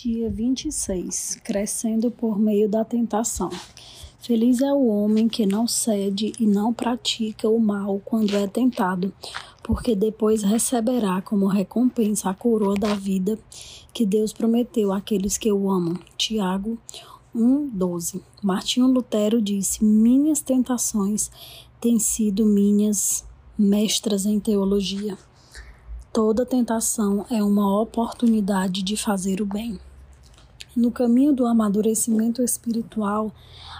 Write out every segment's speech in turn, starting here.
Dia 26 Crescendo por meio da tentação. Feliz é o homem que não cede e não pratica o mal quando é tentado, porque depois receberá como recompensa a coroa da vida que Deus prometeu àqueles que o amam. Tiago 1:12. Martinho Lutero disse: Minhas tentações têm sido minhas mestras em teologia. Toda tentação é uma oportunidade de fazer o bem. No caminho do amadurecimento espiritual,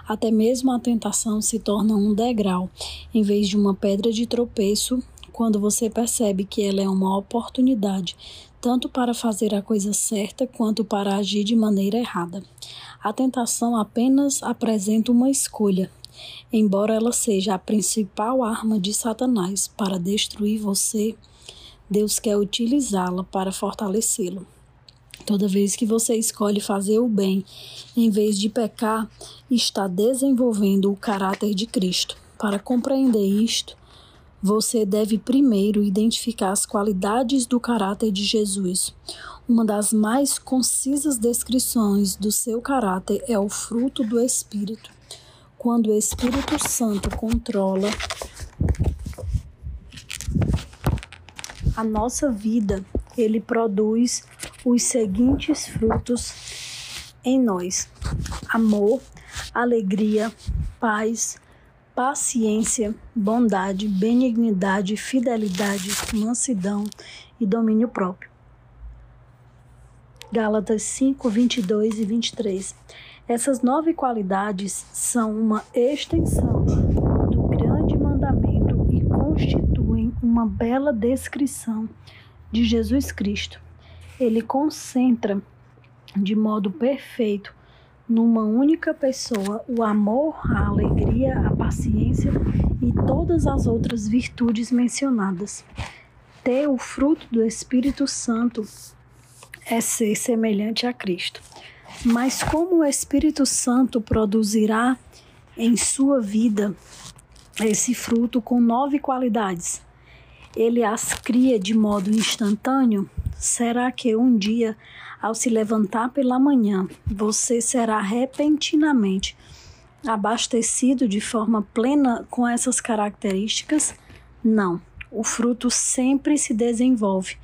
até mesmo a tentação se torna um degrau, em vez de uma pedra de tropeço, quando você percebe que ela é uma oportunidade, tanto para fazer a coisa certa quanto para agir de maneira errada. A tentação apenas apresenta uma escolha, embora ela seja a principal arma de Satanás para destruir você. Deus quer utilizá-la para fortalecê-lo. Toda vez que você escolhe fazer o bem em vez de pecar, está desenvolvendo o caráter de Cristo. Para compreender isto, você deve primeiro identificar as qualidades do caráter de Jesus. Uma das mais concisas descrições do seu caráter é o fruto do Espírito. Quando o Espírito Santo controla a nossa vida, ele produz os seguintes frutos em nós: amor, alegria, paz, paciência, bondade, benignidade, fidelidade, mansidão e domínio próprio. Gálatas 5, 22 e 23. Essas nove qualidades são uma extensão do grande mandamento e constituem uma bela descrição de Jesus Cristo ele concentra de modo perfeito numa única pessoa o amor, a alegria, a paciência e todas as outras virtudes mencionadas. Ter o fruto do Espírito Santo é ser semelhante a Cristo. Mas como o Espírito Santo produzirá em sua vida esse fruto com nove qualidades? Ele as cria de modo instantâneo? Será que um dia, ao se levantar pela manhã, você será repentinamente abastecido de forma plena com essas características? Não. O fruto sempre se desenvolve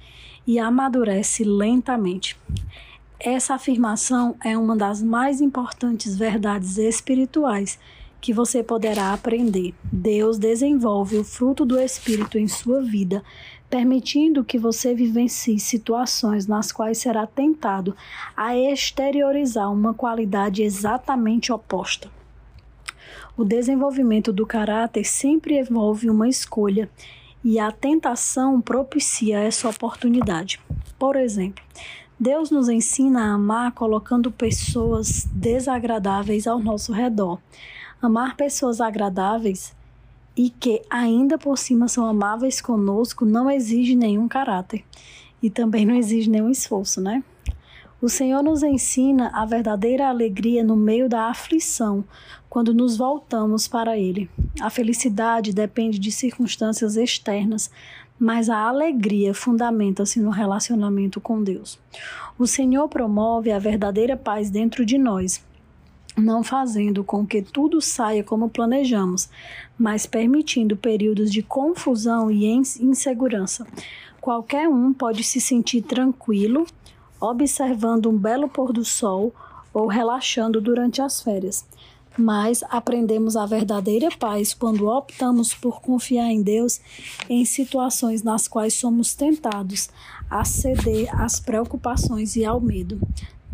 e amadurece lentamente. Essa afirmação é uma das mais importantes verdades espirituais que você poderá aprender. Deus desenvolve o fruto do Espírito em sua vida, permitindo que você vivencie situações nas quais será tentado a exteriorizar uma qualidade exatamente oposta. O desenvolvimento do caráter sempre envolve uma escolha e a tentação propicia essa oportunidade. Por exemplo, Deus nos ensina a amar colocando pessoas desagradáveis ao nosso redor. Amar pessoas agradáveis e que ainda por cima são amáveis conosco não exige nenhum caráter e também não exige nenhum esforço, né? O Senhor nos ensina a verdadeira alegria no meio da aflição, quando nos voltamos para Ele. A felicidade depende de circunstâncias externas, mas a alegria fundamenta-se no relacionamento com Deus. O Senhor promove a verdadeira paz dentro de nós não fazendo com que tudo saia como planejamos, mas permitindo períodos de confusão e insegurança. Qualquer um pode se sentir tranquilo observando um belo pôr do sol ou relaxando durante as férias. Mas aprendemos a verdadeira paz quando optamos por confiar em Deus em situações nas quais somos tentados a ceder às preocupações e ao medo.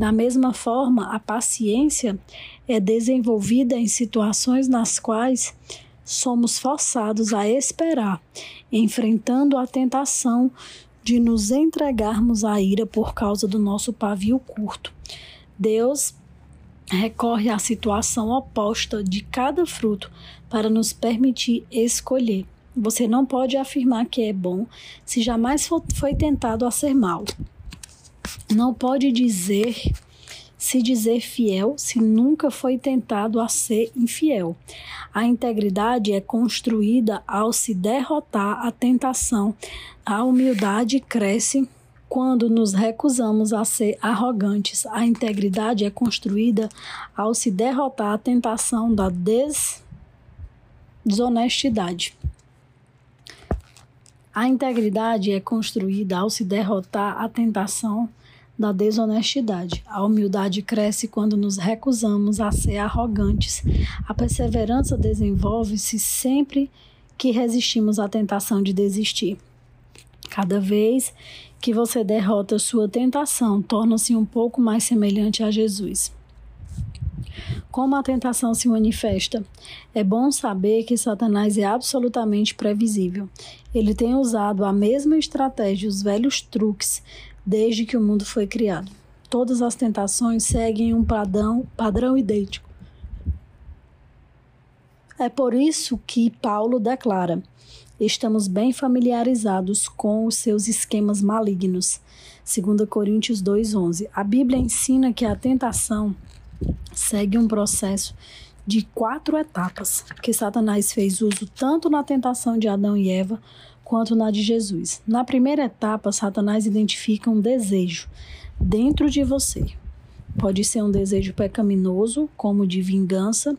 Da mesma forma, a paciência é desenvolvida em situações nas quais somos forçados a esperar, enfrentando a tentação de nos entregarmos à ira por causa do nosso pavio curto. Deus recorre à situação oposta de cada fruto para nos permitir escolher. Você não pode afirmar que é bom se jamais foi tentado a ser mal não pode dizer se dizer fiel se nunca foi tentado a ser infiel. A integridade é construída ao se derrotar a tentação. A humildade cresce quando nos recusamos a ser arrogantes. A integridade é construída ao se derrotar a tentação da des... desonestidade. A integridade é construída ao se derrotar a tentação da desonestidade. A humildade cresce quando nos recusamos a ser arrogantes. A perseverança desenvolve-se sempre que resistimos à tentação de desistir. Cada vez que você derrota sua tentação, torna-se um pouco mais semelhante a Jesus. Como a tentação se manifesta? É bom saber que Satanás é absolutamente previsível. Ele tem usado a mesma estratégia, os velhos truques, desde que o mundo foi criado. Todas as tentações seguem um padrão, padrão idêntico. É por isso que Paulo declara: estamos bem familiarizados com os seus esquemas malignos. 2 Coríntios 2:11. A Bíblia ensina que a tentação segue um processo de quatro etapas que Satanás fez uso tanto na tentação de Adão e Eva quanto na de Jesus. Na primeira etapa, Satanás identifica um desejo dentro de você. Pode ser um desejo pecaminoso, como de vingança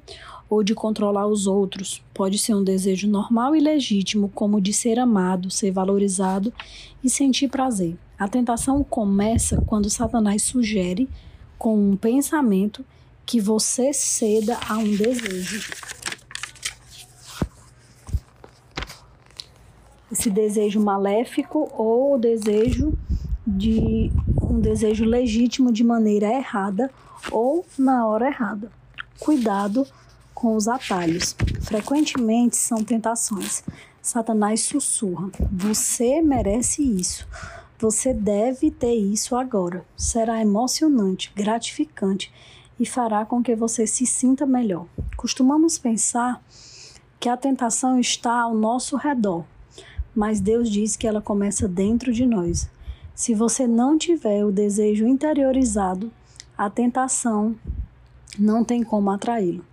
ou de controlar os outros. Pode ser um desejo normal e legítimo, como de ser amado, ser valorizado e sentir prazer. A tentação começa quando Satanás sugere, com um pensamento, que você ceda a um desejo. Esse desejo maléfico ou o desejo de um desejo legítimo de maneira errada ou na hora errada. Cuidado com os atalhos. Frequentemente são tentações. Satanás sussurra: Você merece isso. Você deve ter isso agora. Será emocionante, gratificante e fará com que você se sinta melhor. Costumamos pensar que a tentação está ao nosso redor, mas Deus diz que ela começa dentro de nós. Se você não tiver o desejo interiorizado, a tentação não tem como atraí-lo.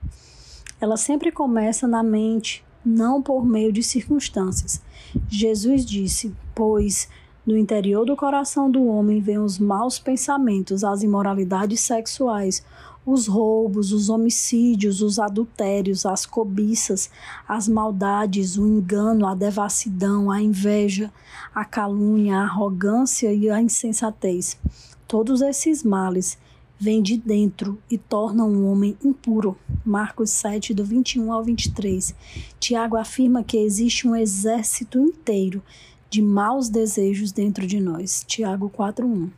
Ela sempre começa na mente, não por meio de circunstâncias. Jesus disse: Pois no interior do coração do homem vêm os maus pensamentos, as imoralidades sexuais, os roubos, os homicídios, os adultérios, as cobiças, as maldades, o engano, a devassidão, a inveja, a calúnia, a arrogância e a insensatez. Todos esses males vêm de dentro e tornam um homem impuro. Marcos 7, do 21 ao 23. Tiago afirma que existe um exército inteiro de maus desejos dentro de nós. Tiago 4:1.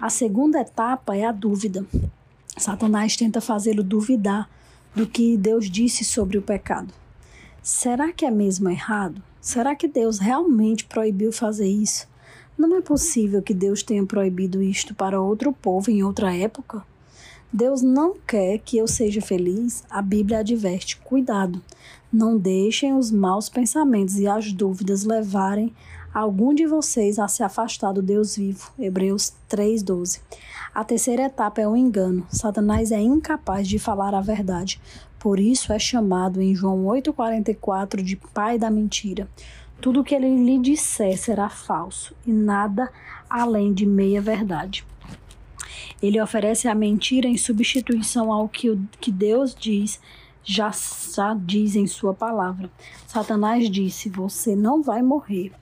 A segunda etapa é a dúvida. Satanás tenta fazê-lo duvidar do que Deus disse sobre o pecado. Será que é mesmo errado? Será que Deus realmente proibiu fazer isso? Não é possível que Deus tenha proibido isto para outro povo em outra época? Deus não quer que eu seja feliz. A Bíblia adverte: cuidado, não deixem os maus pensamentos e as dúvidas levarem algum de vocês a se afastar do Deus vivo. Hebreus 3:12. A terceira etapa é o engano. Satanás é incapaz de falar a verdade. Por isso é chamado em João 8:44 de pai da mentira. Tudo o que ele lhe disser será falso e nada além de meia verdade. Ele oferece a mentira em substituição ao que, que Deus diz já, já diz em sua palavra. Satanás disse: Você não vai morrer.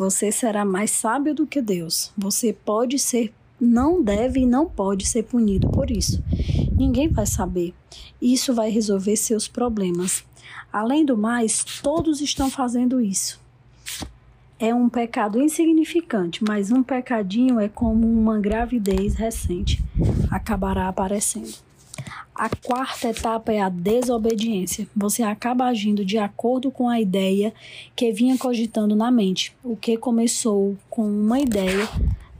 Você será mais sábio do que Deus. Você pode ser, não deve e não pode ser punido por isso. Ninguém vai saber. Isso vai resolver seus problemas. Além do mais, todos estão fazendo isso. É um pecado insignificante, mas um pecadinho é como uma gravidez recente. Acabará aparecendo. A quarta etapa é a desobediência. Você acaba agindo de acordo com a ideia que vinha cogitando na mente. O que começou com uma ideia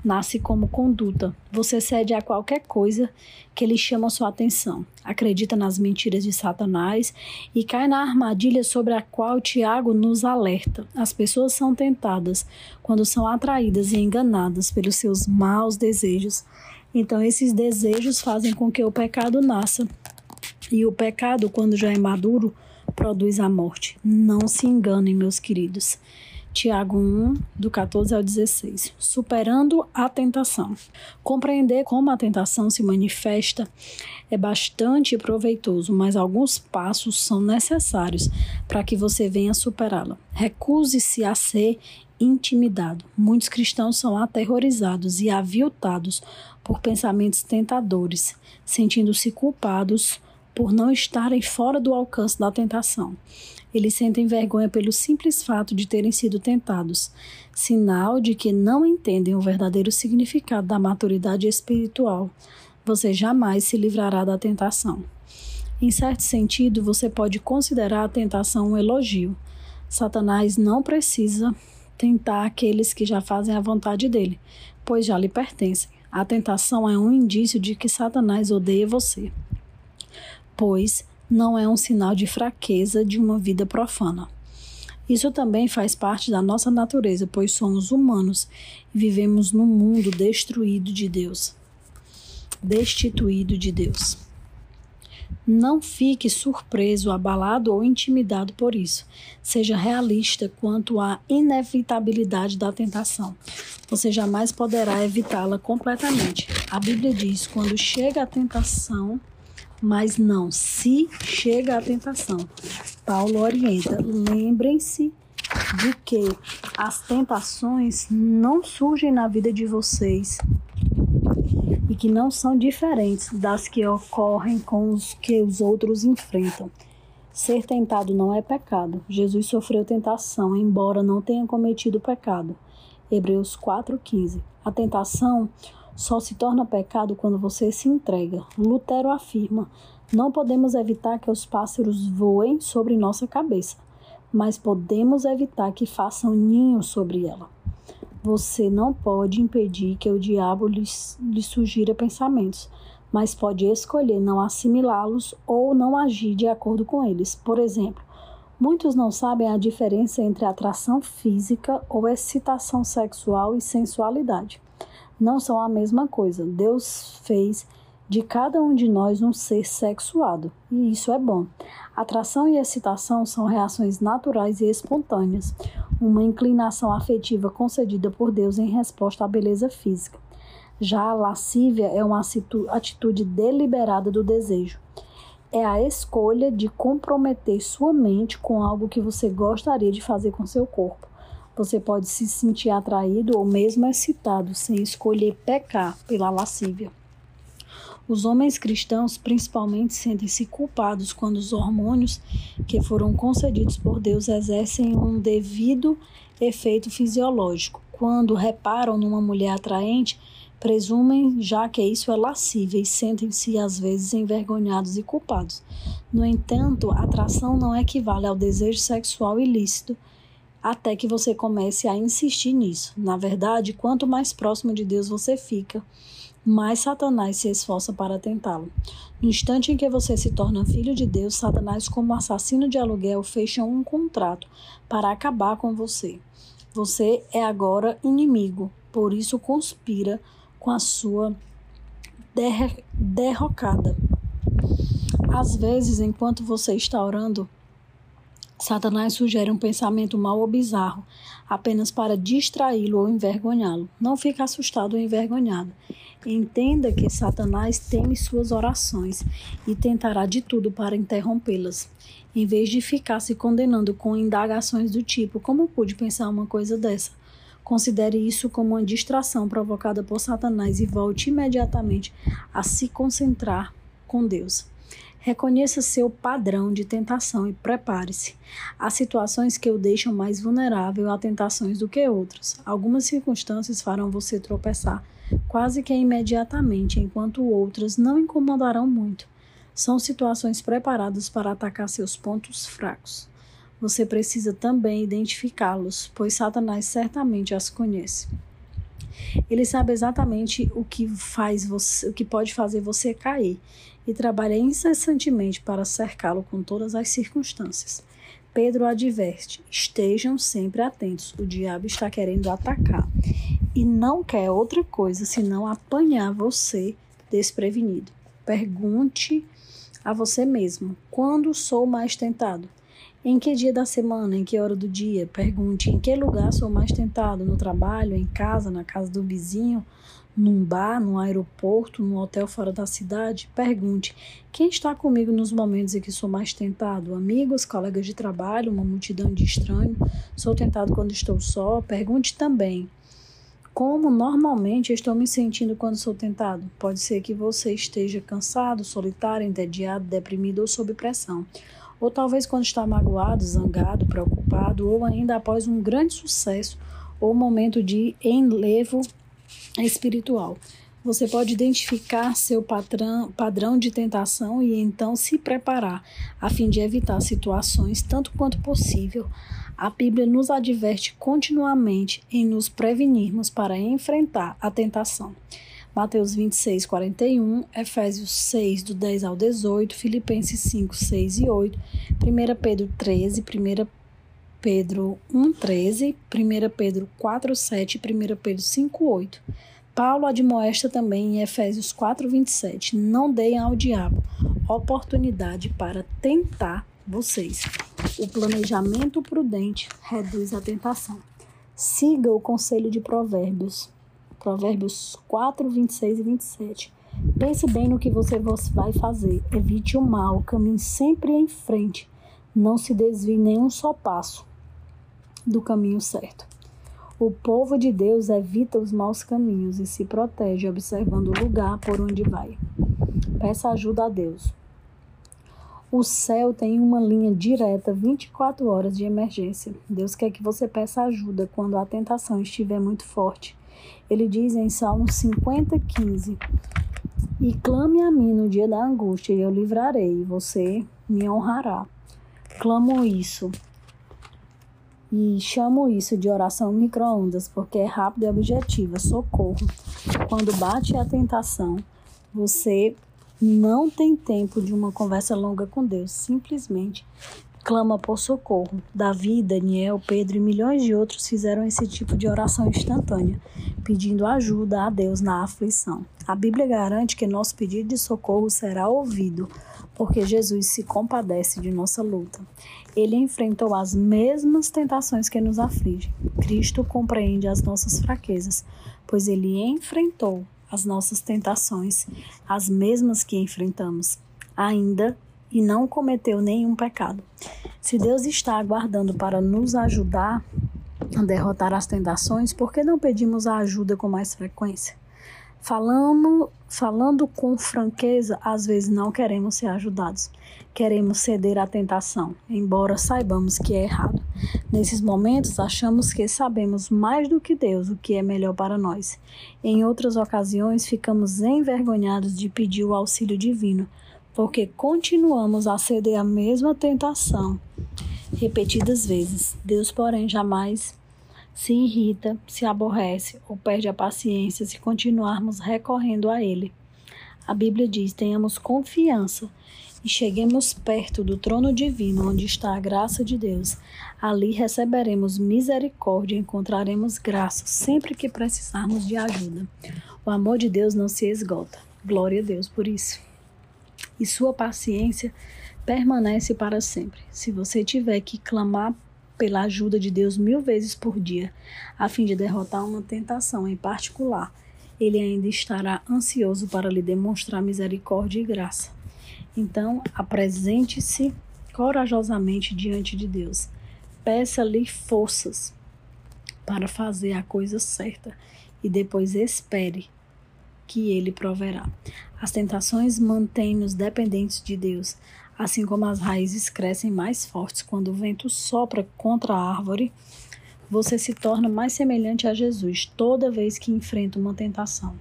nasce como conduta. Você cede a qualquer coisa que lhe chama sua atenção. Acredita nas mentiras de Satanás e cai na armadilha sobre a qual Tiago nos alerta. As pessoas são tentadas quando são atraídas e enganadas pelos seus maus desejos então, esses desejos fazem com que o pecado nasça. E o pecado, quando já é maduro, produz a morte. Não se enganem, meus queridos. Tiago 1, do 14 ao 16. Superando a tentação. Compreender como a tentação se manifesta é bastante proveitoso, mas alguns passos são necessários para que você venha superá-la. Recuse-se a ser intimidado. Muitos cristãos são aterrorizados e aviltados por pensamentos tentadores, sentindo-se culpados por não estarem fora do alcance da tentação. Eles sentem vergonha pelo simples fato de terem sido tentados, sinal de que não entendem o verdadeiro significado da maturidade espiritual. Você jamais se livrará da tentação. Em certo sentido, você pode considerar a tentação um elogio. Satanás não precisa tentar aqueles que já fazem a vontade dele, pois já lhe pertencem. A tentação é um indício de que Satanás odeia você, pois não é um sinal de fraqueza de uma vida profana. Isso também faz parte da nossa natureza, pois somos humanos e vivemos num mundo destruído de Deus, destituído de Deus. Não fique surpreso, abalado ou intimidado por isso. Seja realista quanto à inevitabilidade da tentação. Você jamais poderá evitá-la completamente. A Bíblia diz: quando chega a tentação, mas não se chega à tentação. Paulo orienta: lembrem-se de que as tentações não surgem na vida de vocês e que não são diferentes das que ocorrem com os que os outros enfrentam. Ser tentado não é pecado. Jesus sofreu tentação, embora não tenha cometido pecado. Hebreus 4,15. A tentação só se torna pecado quando você se entrega. Lutero afirma: não podemos evitar que os pássaros voem sobre nossa cabeça, mas podemos evitar que façam ninho sobre ela. Você não pode impedir que o diabo lhe, lhe sugira pensamentos, mas pode escolher não assimilá-los ou não agir de acordo com eles. Por exemplo, muitos não sabem a diferença entre atração física ou excitação sexual e sensualidade não são a mesma coisa. Deus fez de cada um de nós um ser sexuado, e isso é bom. Atração e excitação são reações naturais e espontâneas, uma inclinação afetiva concedida por Deus em resposta à beleza física. Já a lascívia é uma atitude deliberada do desejo. É a escolha de comprometer sua mente com algo que você gostaria de fazer com seu corpo. Você pode se sentir atraído ou mesmo excitado sem escolher pecar pela lascívia. Os homens cristãos principalmente sentem-se culpados quando os hormônios que foram concedidos por Deus exercem um devido efeito fisiológico. Quando reparam numa mulher atraente, presumem já que isso é lascívia e sentem-se às vezes envergonhados e culpados. No entanto, a atração não equivale ao desejo sexual ilícito até que você comece a insistir nisso. Na verdade, quanto mais próximo de Deus você fica, mais Satanás se esforça para tentá-lo. No instante em que você se torna filho de Deus, Satanás, como assassino de aluguel, fecha um contrato para acabar com você. Você é agora inimigo, por isso conspira com a sua derrocada. Às vezes, enquanto você está orando, Satanás sugere um pensamento mau ou bizarro, apenas para distraí-lo ou envergonhá-lo. Não fique assustado ou envergonhado. Entenda que Satanás teme suas orações e tentará de tudo para interrompê-las. Em vez de ficar se condenando com indagações do tipo: como pude pensar uma coisa dessa? Considere isso como uma distração provocada por Satanás e volte imediatamente a se concentrar com Deus. Reconheça seu padrão de tentação e prepare-se. Há situações que o deixam mais vulnerável a tentações do que outras. Algumas circunstâncias farão você tropeçar quase que imediatamente, enquanto outras não incomodarão muito. São situações preparadas para atacar seus pontos fracos. Você precisa também identificá-los, pois Satanás certamente as conhece. Ele sabe exatamente o que faz você, o que pode fazer você cair e trabalha incessantemente para cercá-lo com todas as circunstâncias. Pedro adverte: estejam sempre atentos, o diabo está querendo atacar e não quer outra coisa senão apanhar você desprevenido. Pergunte a você mesmo: quando sou mais tentado? Em que dia da semana, em que hora do dia? Pergunte em que lugar sou mais tentado: no trabalho, em casa, na casa do vizinho, num bar, num aeroporto, num hotel fora da cidade? Pergunte quem está comigo nos momentos em que sou mais tentado: amigos, colegas de trabalho, uma multidão de estranhos? Sou tentado quando estou só? Pergunte também como normalmente estou me sentindo quando sou tentado. Pode ser que você esteja cansado, solitário, entediado, deprimido ou sob pressão ou talvez quando está magoado, zangado, preocupado, ou ainda após um grande sucesso ou momento de enlevo espiritual. Você pode identificar seu padrão, padrão de tentação e então se preparar a fim de evitar situações tanto quanto possível. A Bíblia nos adverte continuamente em nos prevenirmos para enfrentar a tentação. Mateus 26, 41, Efésios 6, do 10 ao 18, Filipenses 5, 6 e 8, 1 Pedro 13, 1 Pedro 1, 13, 1 Pedro 4, 7 e 1 Pedro 5, 8. Paulo admoesta também em Efésios 4, 27, não deem ao diabo oportunidade para tentar vocês. O planejamento prudente reduz a tentação. Siga o conselho de Provérbios Provérbios 4, 26 e 27. Pense bem no que você vai fazer. Evite o mal, caminhe sempre em frente. Não se desvie nem um só passo do caminho certo. O povo de Deus evita os maus caminhos e se protege observando o lugar por onde vai. Peça ajuda a Deus. O céu tem uma linha direta 24 horas de emergência. Deus quer que você peça ajuda quando a tentação estiver muito forte. Ele diz em Salmo 50, 15: E clame a mim no dia da angústia, e eu livrarei, e você me honrará. Clamo isso e chamo isso de oração micro-ondas, porque é rápida e objetiva. Socorro. Quando bate a tentação, você não tem tempo de uma conversa longa com Deus. Simplesmente clama por socorro. Davi, Daniel, Pedro e milhões de outros fizeram esse tipo de oração instantânea, pedindo ajuda a Deus na aflição. A Bíblia garante que nosso pedido de socorro será ouvido, porque Jesus se compadece de nossa luta. Ele enfrentou as mesmas tentações que nos afligem. Cristo compreende as nossas fraquezas, pois ele enfrentou as nossas tentações, as mesmas que enfrentamos. Ainda e não cometeu nenhum pecado. Se Deus está aguardando para nos ajudar a derrotar as tentações, por que não pedimos a ajuda com mais frequência? Falando, falando com franqueza, às vezes não queremos ser ajudados. Queremos ceder à tentação, embora saibamos que é errado. Nesses momentos, achamos que sabemos mais do que Deus o que é melhor para nós. Em outras ocasiões, ficamos envergonhados de pedir o auxílio divino, porque continuamos a ceder à mesma tentação repetidas vezes. Deus, porém, jamais se irrita, se aborrece ou perde a paciência se continuarmos recorrendo a Ele. A Bíblia diz: tenhamos confiança e cheguemos perto do trono divino, onde está a graça de Deus. Ali receberemos misericórdia e encontraremos graça sempre que precisarmos de ajuda. O amor de Deus não se esgota. Glória a Deus por isso e sua paciência permanece para sempre. Se você tiver que clamar pela ajuda de Deus mil vezes por dia, a fim de derrotar uma tentação em particular, ele ainda estará ansioso para lhe demonstrar misericórdia e graça. Então, apresente-se corajosamente diante de Deus. Peça-lhe forças para fazer a coisa certa e depois espere que ele proverá. As tentações mantêm-nos dependentes de Deus, assim como as raízes crescem mais fortes quando o vento sopra contra a árvore. Você se torna mais semelhante a Jesus toda vez que enfrenta uma tentação.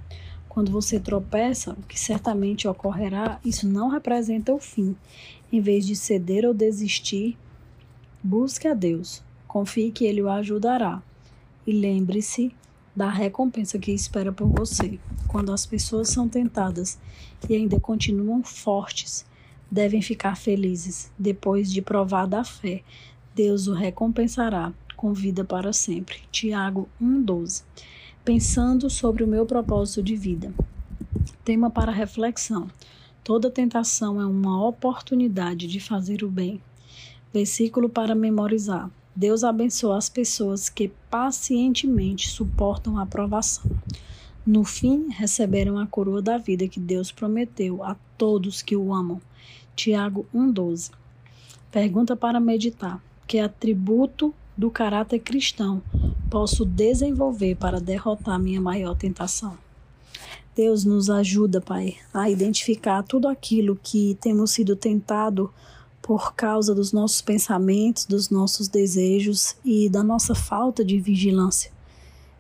Quando você tropeça, o que certamente ocorrerá, isso não representa o fim. Em vez de ceder ou desistir, busque a Deus. Confie que Ele o ajudará. E lembre-se da recompensa que espera por você. Quando as pessoas são tentadas e ainda continuam fortes, devem ficar felizes. Depois de provada a fé, Deus o recompensará com vida para sempre. Tiago 1,12. Pensando sobre o meu propósito de vida. Tema para reflexão. Toda tentação é uma oportunidade de fazer o bem. Versículo para memorizar. Deus abençoa as pessoas que pacientemente suportam a provação. No fim, receberam a coroa da vida que Deus prometeu a todos que o amam. Tiago 1,12. Pergunta para meditar: Que atributo do caráter cristão posso desenvolver para derrotar minha maior tentação? Deus nos ajuda, Pai, a identificar tudo aquilo que temos sido tentado por causa dos nossos pensamentos, dos nossos desejos e da nossa falta de vigilância.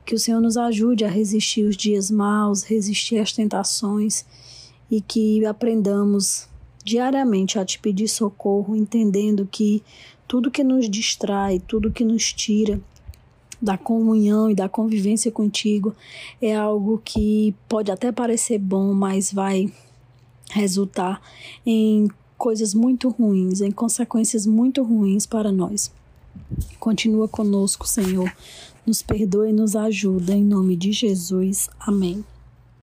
Que o Senhor nos ajude a resistir os dias maus, resistir às tentações e que aprendamos diariamente a te pedir socorro, entendendo que tudo que nos distrai, tudo que nos tira da comunhão e da convivência contigo é algo que pode até parecer bom, mas vai resultar em coisas muito ruins, em consequências muito ruins para nós. Continua conosco, Senhor. Nos perdoe e nos ajuda. Em nome de Jesus. Amém.